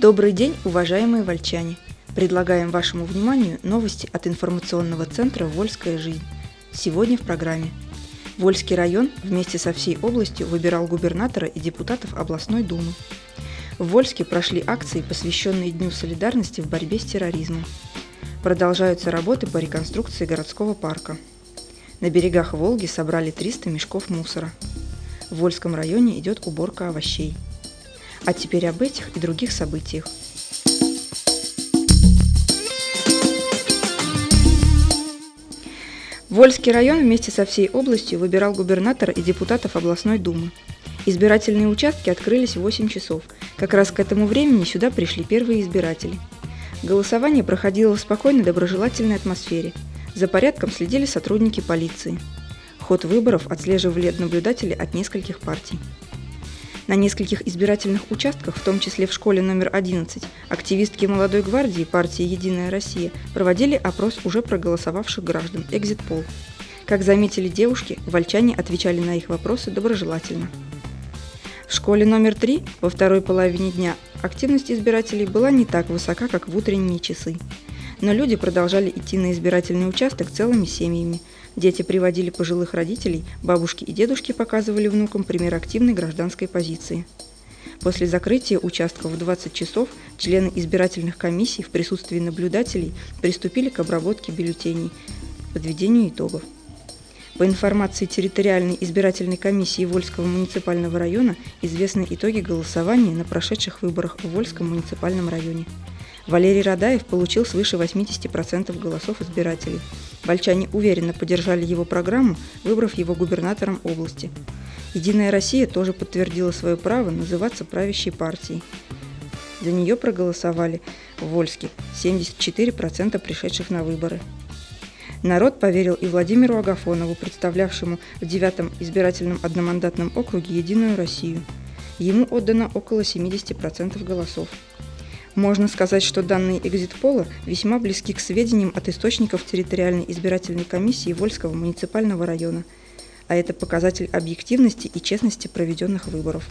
Добрый день, уважаемые вольчане! Предлагаем вашему вниманию новости от информационного центра «Вольская жизнь». Сегодня в программе. Вольский район вместе со всей областью выбирал губернатора и депутатов областной думы. В Вольске прошли акции, посвященные Дню солидарности в борьбе с терроризмом. Продолжаются работы по реконструкции городского парка. На берегах Волги собрали 300 мешков мусора. В Вольском районе идет уборка овощей. А теперь об этих и других событиях. Вольский район вместе со всей областью выбирал губернатора и депутатов областной думы. Избирательные участки открылись в 8 часов. Как раз к этому времени сюда пришли первые избиратели. Голосование проходило в спокойной доброжелательной атмосфере. За порядком следили сотрудники полиции. Ход выборов отслеживали наблюдатели от нескольких партий. На нескольких избирательных участках, в том числе в школе номер 11, активистки молодой гвардии партии «Единая Россия» проводили опрос уже проголосовавших граждан «Экзит-пол». Как заметили девушки, вольчане отвечали на их вопросы доброжелательно. В школе номер 3 во второй половине дня активность избирателей была не так высока, как в утренние часы. Но люди продолжали идти на избирательный участок целыми семьями – Дети приводили пожилых родителей, бабушки и дедушки показывали внукам пример активной гражданской позиции. После закрытия участков в 20 часов члены избирательных комиссий в присутствии наблюдателей приступили к обработке бюллетеней, подведению итогов. По информации территориальной избирательной комиссии Вольского муниципального района известны итоги голосования на прошедших выборах в Вольском муниципальном районе. Валерий Радаев получил свыше 80% голосов избирателей. Вольчане уверенно поддержали его программу, выбрав его губернатором области. «Единая Россия» тоже подтвердила свое право называться правящей партией. За нее проголосовали в Вольске 74% пришедших на выборы. Народ поверил и Владимиру Агафонову, представлявшему в девятом избирательном одномандатном округе «Единую Россию». Ему отдано около 70% голосов. Можно сказать, что данные экзит-пола весьма близки к сведениям от источников территориальной избирательной комиссии Вольского муниципального района, а это показатель объективности и честности проведенных выборов.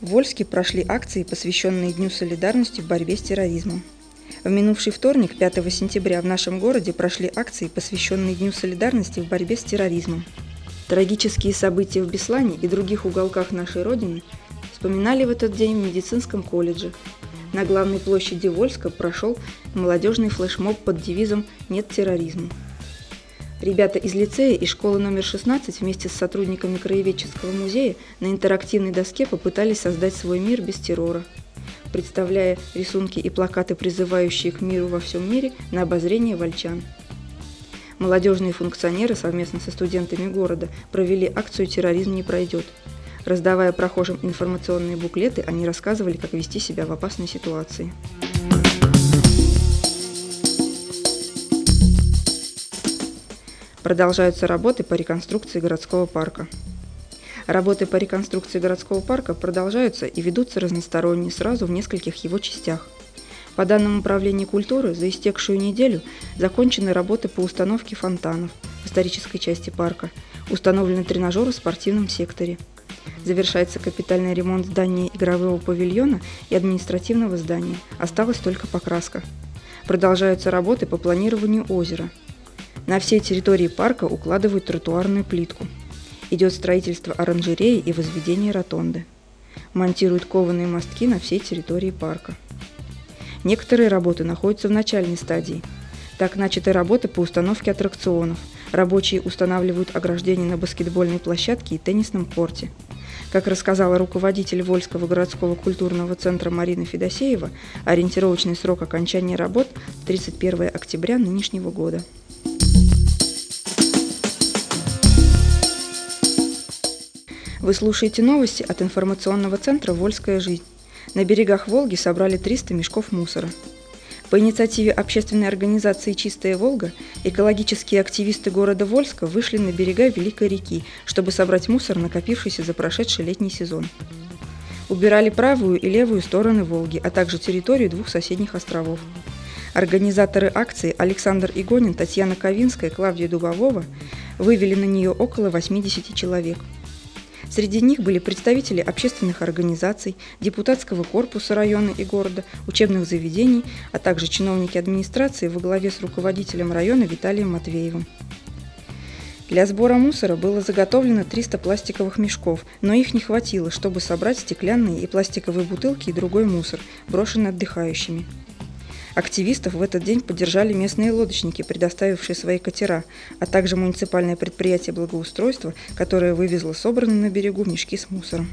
В Вольске прошли акции, посвященные Дню солидарности в борьбе с терроризмом. В минувший вторник, 5 сентября, в нашем городе прошли акции, посвященные Дню солидарности в борьбе с терроризмом. Трагические события в Беслане и других уголках нашей Родины вспоминали в этот день в медицинском колледже. На главной площади Вольска прошел молодежный флешмоб под девизом «Нет терроризма». Ребята из лицея и школы номер 16 вместе с сотрудниками Краеведческого музея на интерактивной доске попытались создать свой мир без террора, представляя рисунки и плакаты, призывающие к миру во всем мире, на обозрение вольчан – молодежные функционеры совместно со студентами города провели акцию «Терроризм не пройдет». Раздавая прохожим информационные буклеты, они рассказывали, как вести себя в опасной ситуации. Продолжаются работы по реконструкции городского парка. Работы по реконструкции городского парка продолжаются и ведутся разносторонне сразу в нескольких его частях – по данным Управления культуры, за истекшую неделю закончены работы по установке фонтанов в исторической части парка, установлены тренажеры в спортивном секторе. Завершается капитальный ремонт здания игрового павильона и административного здания. Осталась только покраска. Продолжаются работы по планированию озера. На всей территории парка укладывают тротуарную плитку. Идет строительство оранжереи и возведение ротонды. Монтируют кованые мостки на всей территории парка. Некоторые работы находятся в начальной стадии. Так начаты работы по установке аттракционов. Рабочие устанавливают ограждения на баскетбольной площадке и теннисном корте. Как рассказала руководитель Вольского городского культурного центра Марина Федосеева, ориентировочный срок окончания работ – 31 октября нынешнего года. Вы слушаете новости от информационного центра «Вольская жизнь». На берегах Волги собрали 300 мешков мусора. По инициативе общественной организации «Чистая Волга» экологические активисты города Вольска вышли на берега Великой реки, чтобы собрать мусор, накопившийся за прошедший летний сезон. Убирали правую и левую стороны Волги, а также территорию двух соседних островов. Организаторы акции Александр Игонин, Татьяна Ковинская, Клавдия Дубовова вывели на нее около 80 человек – Среди них были представители общественных организаций, депутатского корпуса района и города, учебных заведений, а также чиновники администрации во главе с руководителем района Виталием Матвеевым. Для сбора мусора было заготовлено 300 пластиковых мешков, но их не хватило, чтобы собрать стеклянные и пластиковые бутылки и другой мусор, брошенный отдыхающими. Активистов в этот день поддержали местные лодочники, предоставившие свои катера, а также муниципальное предприятие благоустройства, которое вывезло собранные на берегу мешки с мусором.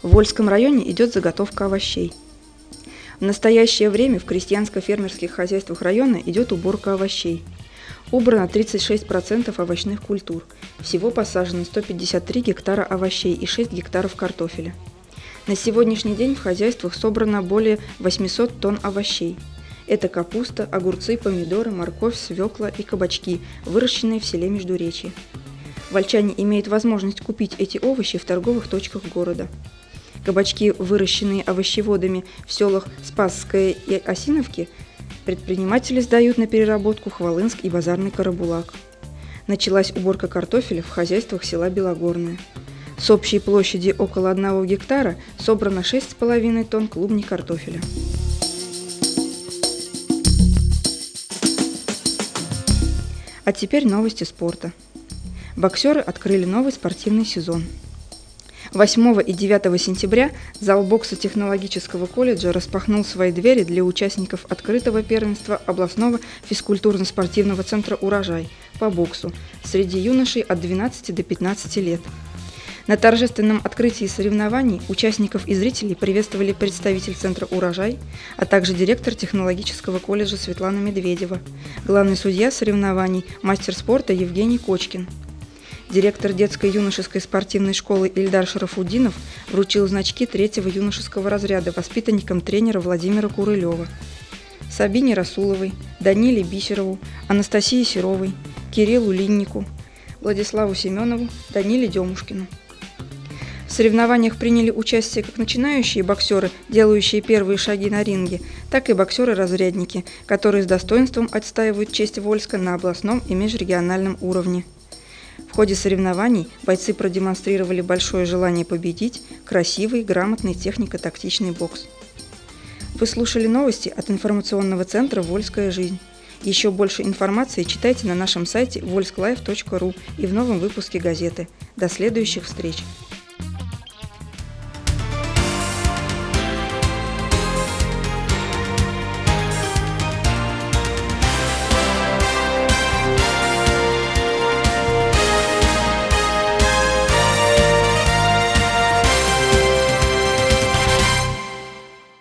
В Вольском районе идет заготовка овощей. В настоящее время в крестьянско-фермерских хозяйствах района идет уборка овощей. Убрано 36% овощных культур. Всего посажено 153 гектара овощей и 6 гектаров картофеля. На сегодняшний день в хозяйствах собрано более 800 тонн овощей. Это капуста, огурцы, помидоры, морковь, свекла и кабачки, выращенные в селе Междуречье. Вольчане имеют возможность купить эти овощи в торговых точках города. Кабачки, выращенные овощеводами в селах Спасское и Осиновки, предприниматели сдают на переработку Хвалынск и Базарный Карабулак. Началась уборка картофеля в хозяйствах села Белогорное. С общей площади около 1 гектара собрано 6,5 тонн клубней картофеля. А теперь новости спорта. Боксеры открыли новый спортивный сезон. 8 и 9 сентября зал бокса технологического колледжа распахнул свои двери для участников открытого первенства областного физкультурно-спортивного центра «Урожай» по боксу среди юношей от 12 до 15 лет – на торжественном открытии соревнований участников и зрителей приветствовали представитель Центра «Урожай», а также директор технологического колледжа Светлана Медведева, главный судья соревнований, мастер спорта Евгений Кочкин. Директор детской юношеской спортивной школы Ильдар Шарафудинов вручил значки третьего юношеского разряда воспитанникам тренера Владимира Курылева. Сабине Расуловой, Даниле Бисерову, Анастасии Серовой, Кириллу Линнику, Владиславу Семенову, Даниле Демушкину. В соревнованиях приняли участие как начинающие боксеры, делающие первые шаги на ринге, так и боксеры-разрядники, которые с достоинством отстаивают честь Вольска на областном и межрегиональном уровне. В ходе соревнований бойцы продемонстрировали большое желание победить, красивый, грамотный технико-тактичный бокс. Вы слушали новости от информационного центра «Вольская жизнь». Еще больше информации читайте на нашем сайте volsklife.ru и в новом выпуске газеты. До следующих встреч!